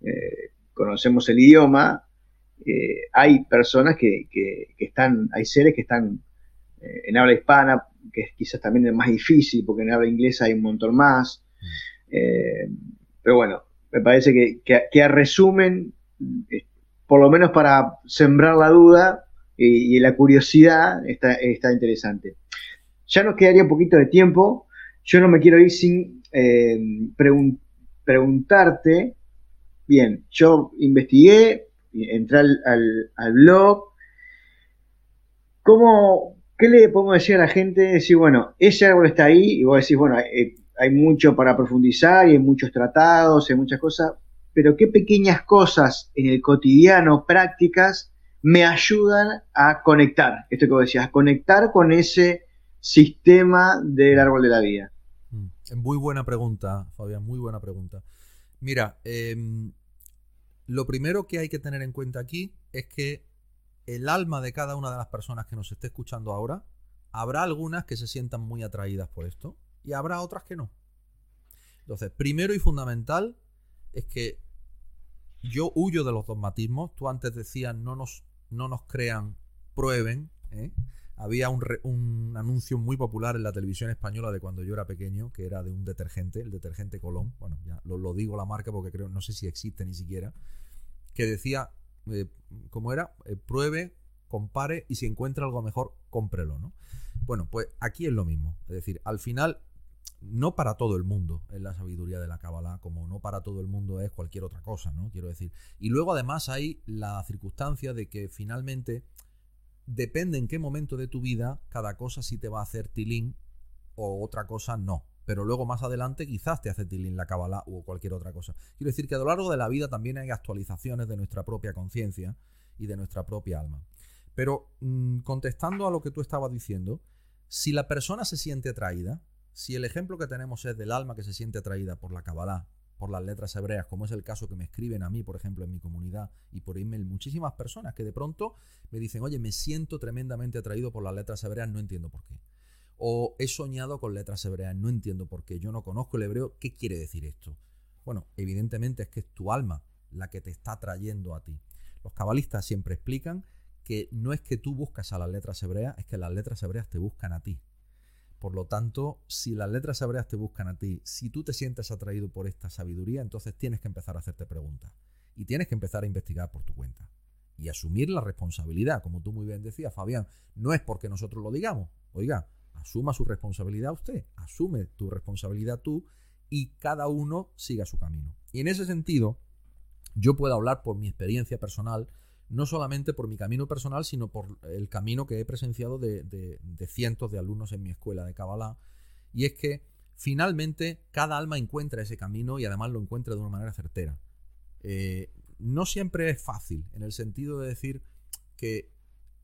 eh, conocemos el idioma. Eh, hay personas que, están, hay seres que están en habla hispana, que es quizás también es más difícil, porque en habla inglesa hay un montón más. pero bueno, me parece que, a resumen, por lo menos para sembrar la duda y, la curiosidad, está, está interesante. Ya nos quedaría un poquito de tiempo. Yo no me quiero ir sin eh, preguntarte, bien, yo investigué, entré al, blog, ¿cómo, ¿qué le podemos decir a la gente? Decir, bueno, ese árbol está ahí y vos decís, bueno, hay, hay mucho para profundizar y hay muchos tratados, hay muchas cosas, pero qué pequeñas cosas en el cotidiano, prácticas, me ayudan a conectar, esto que vos decías, conectar con ese sistema del árbol de la vida. Muy buena pregunta, Fabián, muy buena pregunta. Mira, em, lo primero que hay que tener en cuenta aquí es que el alma de cada una de las personas que nos esté escuchando ahora, habrá algunas que se sientan muy atraídas por esto y habrá otras que no. Entonces, primero y fundamental es que yo huyo de los dogmatismos. Tú antes decías no nos, no nos crean, prueben. ¿eh? había un, anuncio muy popular en la televisión española de cuando yo era pequeño, que era de un detergente, el detergente Colón, bueno, ya lo, digo la marca porque creo, no sé si existe ni siquiera, que decía, eh, ¿cómo era? Eh, pruebe, compare y si encuentra algo mejor, cómprelo, ¿no? Bueno, pues aquí es lo mismo, es decir, al final, no para todo el mundo es la sabiduría de la Kabbalah, como no para todo el mundo es cualquier otra cosa, ¿no? Quiero decir. Y luego además hay la circunstancia de que finalmente depende en qué momento de tu vida cada cosa sí te va a hacer tilín o otra cosa no. Pero luego más adelante quizás te hace tilín la Kabbalah o cualquier otra cosa. Quiero decir que a lo largo de la vida también hay actualizaciones de nuestra propia conciencia y de nuestra propia alma. Pero mm, contestando a lo que tú estabas diciendo, si la persona se siente atraída, si el ejemplo que tenemos es del alma que se siente atraída por la Kabbalah por las letras hebreas, como es el caso que me escriben a mí, por ejemplo, en mi comunidad y por email, muchísimas personas que de pronto me dicen, oye, me siento tremendamente atraído por las letras hebreas, no entiendo por qué. O he soñado con letras hebreas, no entiendo por qué, yo no conozco el hebreo, ¿qué quiere decir esto? Bueno, evidentemente es que es tu alma la que te está trayendo a ti. Los cabalistas siempre explican que no es que tú buscas a las letras hebreas, es que las letras hebreas te buscan a ti. Por lo tanto, si las letras hebreas te buscan a ti, si tú te sientes atraído por esta sabiduría, entonces tienes que empezar a hacerte preguntas. Y tienes que empezar a investigar por tu cuenta. Y asumir la responsabilidad, como tú muy bien decías, Fabián. No es porque nosotros lo digamos. Oiga, asuma su responsabilidad usted, asume tu responsabilidad tú y cada uno siga su camino. Y en ese sentido, yo puedo hablar por mi experiencia personal no solamente por mi camino personal, sino por el camino que he presenciado de, cientos de alumnos en mi escuela de Kabbalah. Y es que finalmente cada alma encuentra ese camino y además lo encuentra de una manera certera. Eh, no siempre es fácil, en el sentido de decir que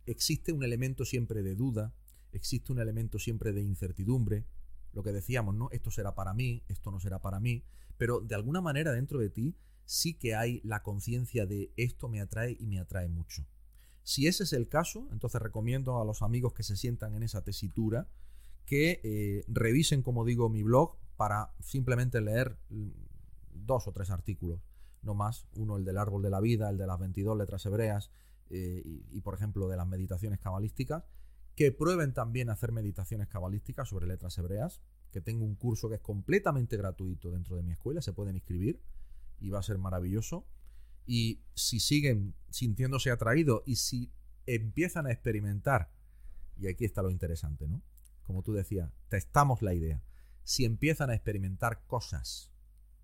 existe un elemento siempre de duda, existe un elemento siempre de incertidumbre, lo que decíamos, ¿no? Esto será para mí, esto no será para mí, pero de alguna manera dentro de ti sí que hay la conciencia de esto me atrae y me atrae mucho. Si ese es el caso, entonces recomiendo a los amigos que se sientan en esa tesitura que eh, revisen, como digo, mi blog para simplemente leer mm, dos o tres artículos, no más. Uno, el del árbol de la vida, el de las 22 letras hebreas eh, y, y, por ejemplo, de las meditaciones cabalísticas. Que prueben también hacer meditaciones cabalísticas sobre letras hebreas, que tengo un curso que es completamente gratuito dentro de mi escuela, se pueden inscribir y va a ser maravilloso. Y si siguen sintiéndose atraídos y si empiezan a experimentar, y aquí está lo interesante, ¿no? Como tú decías, testamos la idea. Si empiezan a experimentar cosas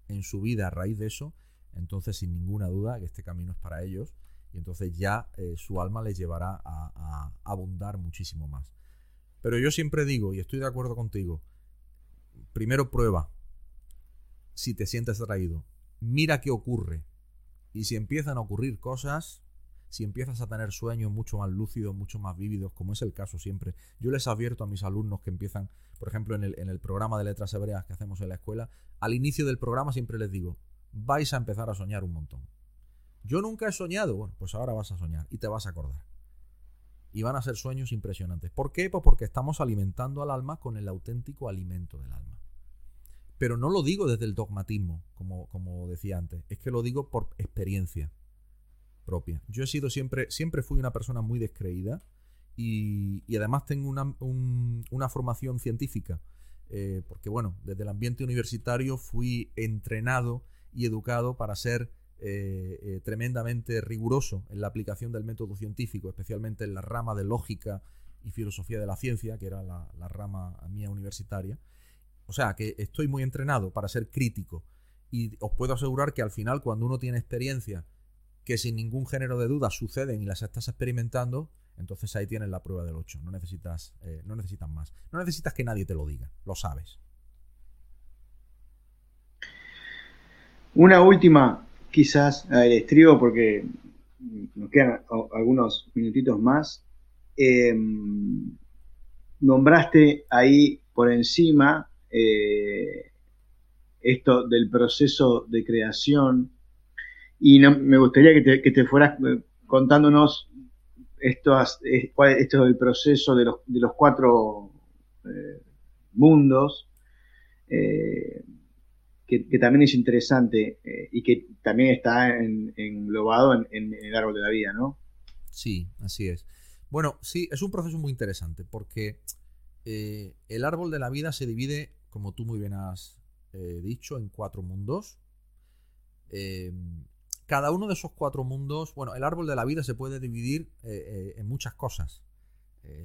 en su vida a raíz de eso, entonces sin ninguna duda que este camino es para ellos y entonces ya eh, su alma les llevará a, a abundar muchísimo más. Pero yo siempre digo, y estoy de acuerdo contigo, primero prueba si te sientes atraído mira qué ocurre. Y si empiezan a ocurrir cosas, si empiezas a tener sueños mucho más lúcidos, mucho más vívidos, como es el caso siempre, yo les advierto a mis alumnos que empiezan, por ejemplo, en el, en el programa de letras hebreas que hacemos en la escuela, al inicio del programa siempre les digo, vais a empezar a soñar un montón. Yo nunca he soñado, bueno, pues ahora vas a soñar y te vas a acordar. Y van a ser sueños impresionantes. ¿Por qué? Pues porque estamos alimentando al alma con el auténtico alimento del alma. Pero no lo digo desde el dogmatismo, como, como decía antes, es que lo digo por experiencia propia. Yo he sido siempre, siempre fui una persona muy descreída y, además tengo una, formación científica, eh, porque bueno, desde el ambiente universitario fui entrenado y educado para ser eh, eh, tremendamente riguroso en la aplicación del método científico, especialmente en la rama de lógica y filosofía de la ciencia, que era la, la rama mía universitaria. O sea, que estoy muy entrenado para ser crítico. Y os puedo asegurar que al final, cuando uno tiene experiencia que sin ningún género de duda suceden y las estás experimentando, entonces ahí tienes la prueba del 8. No necesitas, eh, no necesitas más. No necesitas que nadie te lo diga. Lo sabes. Una última, quizás, el estribo, porque nos quedan algunos minutitos más. Em, nombraste ahí por encima eh, esto del proceso de creación. Y me gustaría que te, fueras eh, contándonos esto, esto del proceso de los, de los cuatro eh, mundos, que, también es interesante y que también está englobado en, en, el árbol de la vida, ¿no? Sí, así es. Bueno, sí, es un proceso muy interesante porque el árbol de la vida se divide como tú muy bien has eh, dicho, en cuatro mundos. Em, cada uno de esos cuatro mundos, bueno, el árbol de la vida se puede dividir eh, eh, en muchas cosas.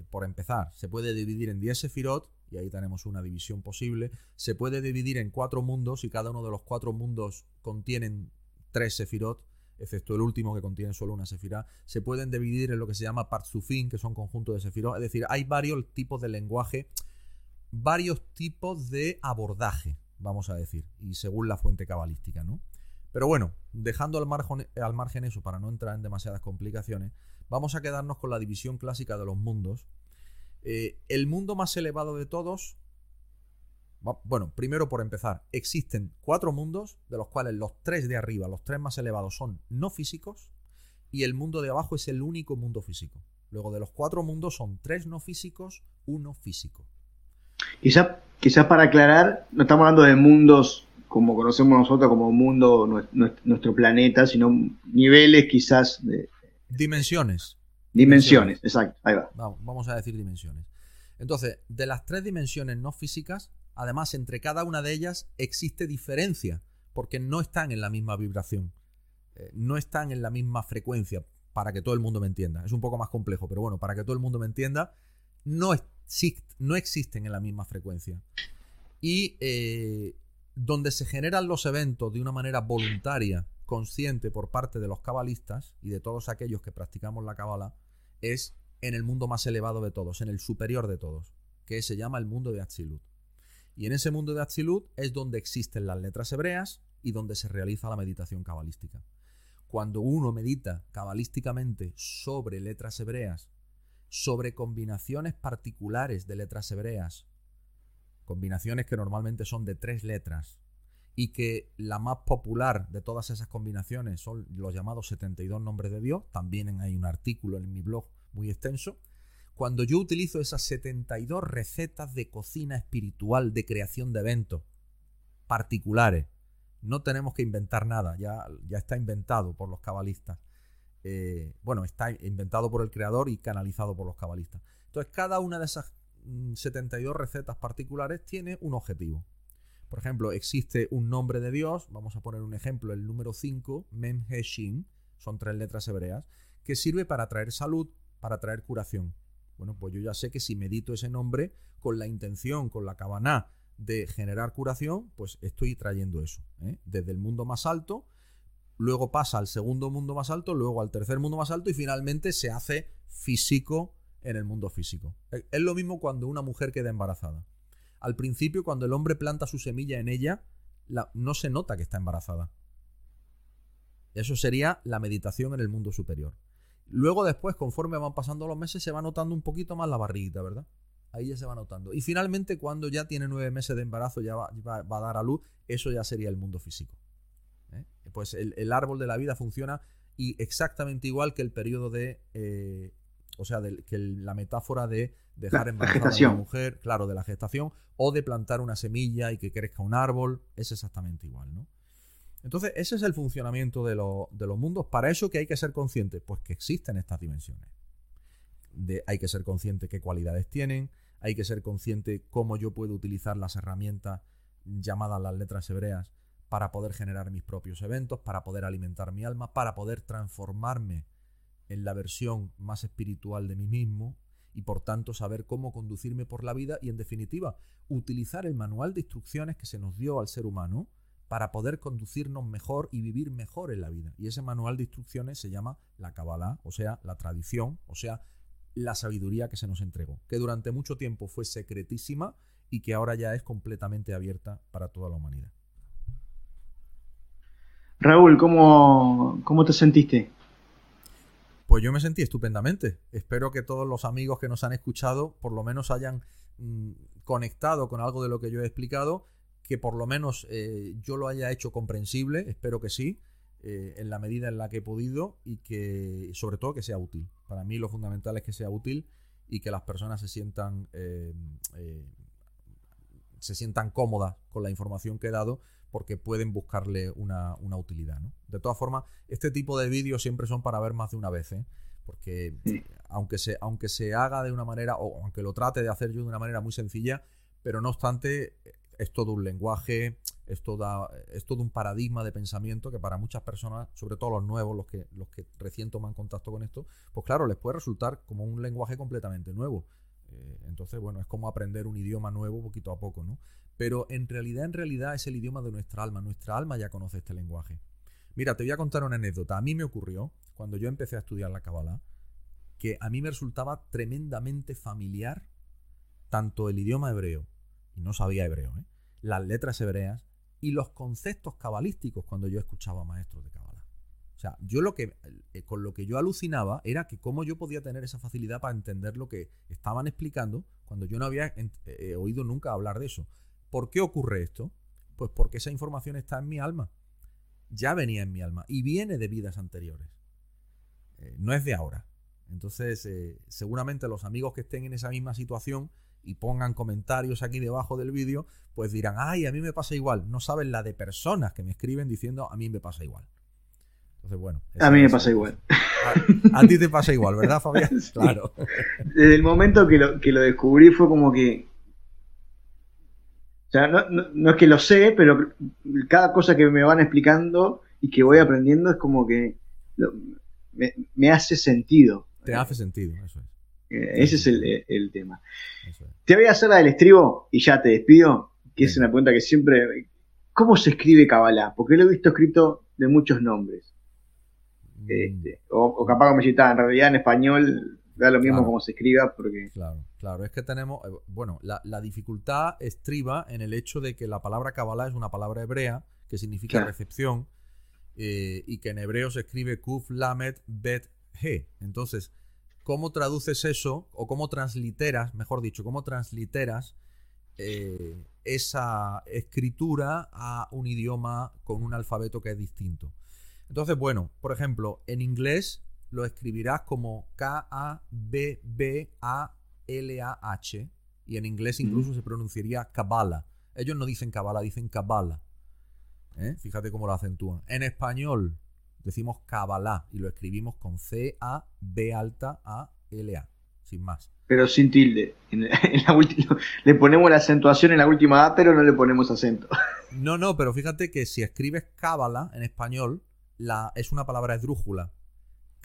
por empezar, se puede dividir en 10 sefirot, y ahí tenemos una división posible. Se puede dividir en cuatro mundos, y cada uno de los cuatro mundos contienen tres sefirot, excepto el último que contiene solo una sefirá. Se pueden dividir en lo que se llama parzufín, que son conjuntos de sefirot. Es decir, hay varios tipos de lenguaje varios tipos de abordaje, vamos a decir, y según la fuente cabalística, ¿no? Pero bueno, dejando al margen, al margen eso para no entrar en demasiadas complicaciones, vamos a quedarnos con la división clásica de los mundos. Eh, el mundo más elevado de todos, Bueno, primero por empezar, existen cuatro mundos, de los cuales los tres de arriba, los tres más elevados, son no físicos, y el mundo de abajo es el único mundo físico. Luego de los cuatro mundos son tres no físicos, uno físico. Quizás quizá para aclarar, no estamos hablando de mundos como conocemos nosotros como mundo, nuestro planeta, sino niveles quizás de... Dimensiones. Dimensiones, exacto, ahí va. Vamos a decir dimensiones. Entonces, de las tres dimensiones no físicas, además entre cada una de ellas existe diferencia, porque no están en la misma vibración, eh, no están en la misma frecuencia, para que todo el mundo me entienda. Es un poco más complejo, pero bueno, para que todo el mundo me entienda, no, no existen en la misma frecuencia. Y eh, donde se generan los eventos de una manera voluntaria, consciente por parte de los cabalistas y de todos aquellos que practicamos la cabala, es en el mundo más elevado de todos, en el superior de todos, que se llama el mundo de Atzilut. Y en ese mundo de Atzilut es donde existen las letras hebreas y donde se realiza la meditación cabalística. Cuando uno medita cabalísticamente sobre letras hebreas, sobre combinaciones particulares de letras hebreas, combinaciones que normalmente son de tres letras, y que la más popular de todas esas combinaciones son los llamados 72 nombres de Dios, también hay un artículo en mi blog muy extenso, cuando yo utilizo esas 72 recetas de cocina espiritual de creación de eventos particulares, no tenemos que inventar nada, ya, ya está inventado por los cabalistas. Eh, bueno, está inventado por el creador y canalizado por los cabalistas. Entonces, cada una de esas 72 mm, recetas particulares tiene un objetivo. Por ejemplo, existe un nombre de Dios, vamos a poner un ejemplo, el número 5, Mem He Shin, son tres letras hebreas, que sirve para traer salud, para traer curación. Bueno, pues yo ya sé que si medito ese nombre con la intención, con la cabana de generar curación, pues estoy trayendo eso. ¿eh? Desde el mundo más alto, luego pasa al segundo mundo más alto, luego al tercer mundo más alto y finalmente se hace físico en el mundo físico. Es lo mismo cuando una mujer queda embarazada. Al principio, cuando el hombre planta su semilla en ella, no se nota que está embarazada. Eso sería la meditación en el mundo superior. Luego después, conforme van pasando los meses, se va notando un poquito más la barriguita, ¿verdad? Ahí ya se va notando. Y finalmente, cuando ya tiene nueve meses de embarazo, ya va, a dar a luz, eso ya sería el mundo físico. Pues el, árbol de la vida funciona y exactamente igual que el periodo de eh, o sea, que la metáfora de dejar embarazada a una mujer, claro, de la gestación, o de plantar una semilla y que crezca un árbol, es exactamente igual, ¿no? Entonces, ese es el funcionamiento de, de los mundos. Para eso que hay que ser consciente, pues que existen estas dimensiones. De, hay que ser consciente qué cualidades tienen, hay que ser consciente cómo yo puedo utilizar las herramientas llamadas las letras hebreas para poder generar mis propios eventos, para poder alimentar mi alma, para poder transformarme en la versión más espiritual de mí mismo y por tanto saber cómo conducirme por la vida y en definitiva utilizar el manual de instrucciones que se nos dio al ser humano para poder conducirnos mejor y vivir mejor en la vida. Y ese manual de instrucciones se llama la Kabbalah, o sea, la tradición, o sea, la sabiduría que se nos entregó, que durante mucho tiempo fue secretísima y que ahora ya es completamente abierta para toda la humanidad. Raúl, ¿cómo, cómo te sentiste? Pues yo me sentí estupendamente. Espero que todos los amigos que nos han escuchado por lo menos hayan mm, conectado con algo de lo que yo he explicado, que por lo menos eh, yo lo haya hecho comprensible, espero que sí, eh, en la medida en la que he podido y que sobre todo que sea útil. Para mí lo fundamental es que sea útil y que las personas se sientan eh, se sientan cómodas con la información que he dado porque pueden buscarle una, utilidad. ¿no? De todas formas, este tipo de vídeos siempre son para ver más de una vez, ¿eh? porque aunque, se, aunque se haga de una manera, o aunque lo trate de hacer yo de una manera muy sencilla, pero no obstante, es todo un lenguaje, es, toda, es todo un paradigma de pensamiento que para muchas personas, sobre todo los nuevos, los que, los que recién toman contacto con esto, pues claro, les puede resultar como un lenguaje completamente nuevo. Eh, entonces, bueno, es como aprender un idioma nuevo poquito a poco, ¿no? Pero en realidad, en realidad es el idioma de nuestra alma. Nuestra alma ya conoce este lenguaje. Mira, te voy a contar una anécdota. A mí me ocurrió, cuando yo empecé a estudiar la Kabbalah, que a mí me resultaba tremendamente familiar tanto el idioma hebreo, y no sabía hebreo, ¿eh? las letras hebreas y los conceptos cabalísticos cuando yo escuchaba maestros de Kabbalah. O sea, yo lo que, eh, con lo que yo alucinaba era que cómo yo podía tener esa facilidad para entender lo que estaban explicando cuando yo no había eh, oído nunca hablar de eso ¿Por qué ocurre esto? Pues porque esa información está en mi alma. Ya venía en mi alma y viene de vidas anteriores. Eh, no es de ahora. Entonces, eh, seguramente los amigos que estén en esa misma situación y pongan comentarios aquí debajo del vídeo, pues dirán, ay, a mí me pasa igual. No saben la de personas que me escriben diciendo, a mí me pasa igual. Entonces, bueno. A mí me pasa igual. A, ti te pasa igual, ¿verdad, Fabián? Claro. Desde el momento que lo, que lo descubrí fue como que... O sea, no, es que lo sé, pero cada cosa que me van explicando y que voy aprendiendo es como que me, hace sentido. Te hace sentido, eso es. Eh, ese es el, tema. Te voy a hacer la del estribo y ya te despido, que es una pregunta que siempre... ¿Cómo se escribe Kabbalah? Porque lo he visto escrito de muchos nombres. Mm. Este, o, capaz como está en realidad en español da lo mismo como se escriba porque... Claro, claro, es que tenemos, eh, bueno, la, dificultad estriba en el hecho de que la palabra Kabbalah es una palabra hebrea que significa recepción eh, y que en hebreo se escribe Kuf Lamed Bet He. Entonces, ¿cómo traduces eso o cómo transliteras, mejor dicho, cómo transliteras eh, esa escritura a un idioma con un alfabeto que es distinto? Entonces, bueno, por ejemplo, en inglés lo escribirás como K-A-B-B-A-L-A-H y en inglés incluso se pronunciaría Kabbalah. Ellos no dicen Kabbalah, dicen Kabbalah. ¿eh? Fíjate cómo lo acentúan. En español decimos Kabbalah y lo escribimos con C-A-B alta A-L-A, sin más. Pero sin tilde. le ponemos la acentuación en la última A, pero no le ponemos acento. No, no, pero fíjate que si escribes Kabbalah en español, la, es una palabra esdrújula.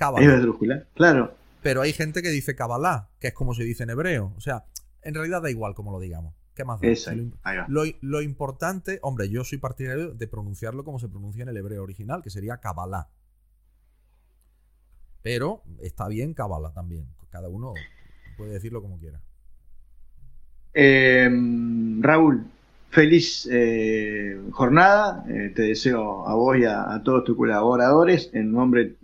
Kabbalah. Es claro. Pero hay gente que dice Kabbalah, que es como se dice en hebreo. O sea, en realidad da igual como lo digamos. ¿Qué más Lo, importante, hombre, yo soy partidario de pronunciarlo como se pronuncia en el hebreo original, que sería Kabbalah. Pero está bien Kabbalah también. Cada uno puede decirlo como quiera. Em, Raúl, feliz eh, jornada. Eh, te deseo a vos y a, todos tus colaboradores. En nombre,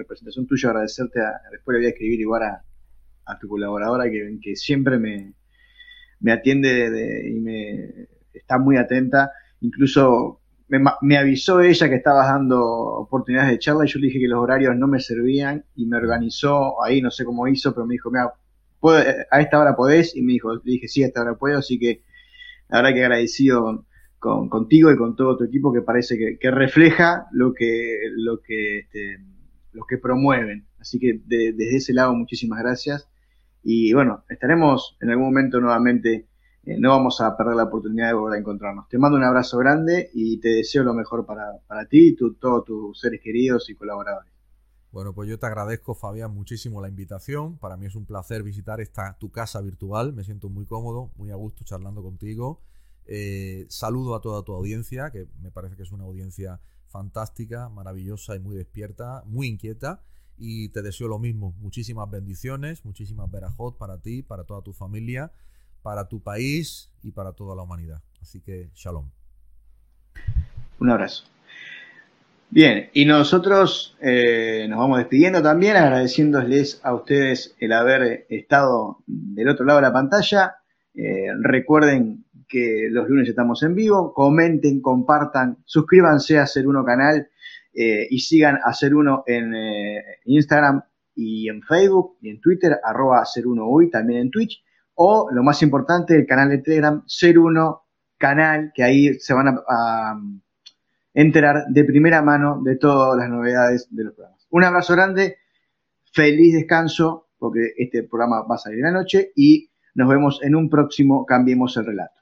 representación tuya, agradecerte. después le voy a escribir igual a, tu colaboradora que siempre me, me atiende y me está muy atenta. Incluso me, avisó ella que estabas dando oportunidades de charla y yo le dije que los horarios no me servían y me organizó ahí, no sé cómo hizo, pero me dijo, mira, a esta hora podés y me dijo, le dije, sí, a esta hora puedo, así que la verdad que agradecido con, contigo y con todo tu equipo que parece que, refleja lo que, lo que, este, lo que promueven. Así que desde ese lado, muchísimas gracias. Y bueno, estaremos en algún momento nuevamente, eh, no vamos a perder la oportunidad de volver a encontrarnos. Te mando un abrazo grande y te deseo lo mejor para, ti y todos tus seres queridos y colaboradores. Bueno, pues yo te agradezco, Fabián, muchísimo la invitación. Para mí es un placer visitar esta tu casa virtual. Me siento muy cómodo, muy a gusto charlando contigo. Eh, saludo a toda tu audiencia, que me parece que es una audiencia fantástica, maravillosa y muy despierta, muy inquieta y te deseo lo mismo. Muchísimas bendiciones, muchísimas verajot para ti, para toda tu familia, para tu país y para toda la humanidad. Así que shalom. Un abrazo. Bien, y nosotros eh, nos vamos despidiendo también, agradeciéndoles a ustedes el haber estado del otro lado de la pantalla. Eh, recuerden que los lunes estamos en vivo, comenten, compartan, suscríbanse a Ser Uno Canal eh, y sigan a Ser Uno en eh, Instagram y en Facebook y en Twitter, arroba Ser Uno hoy, también en Twitch, o lo más importante, el canal de Telegram, Ser Uno Canal, que ahí se van a, enterar de primera mano de todas las novedades de los programas. Un abrazo grande, feliz descanso, porque este programa va a salir en la noche y nos vemos en un próximo Cambiemos el Relato.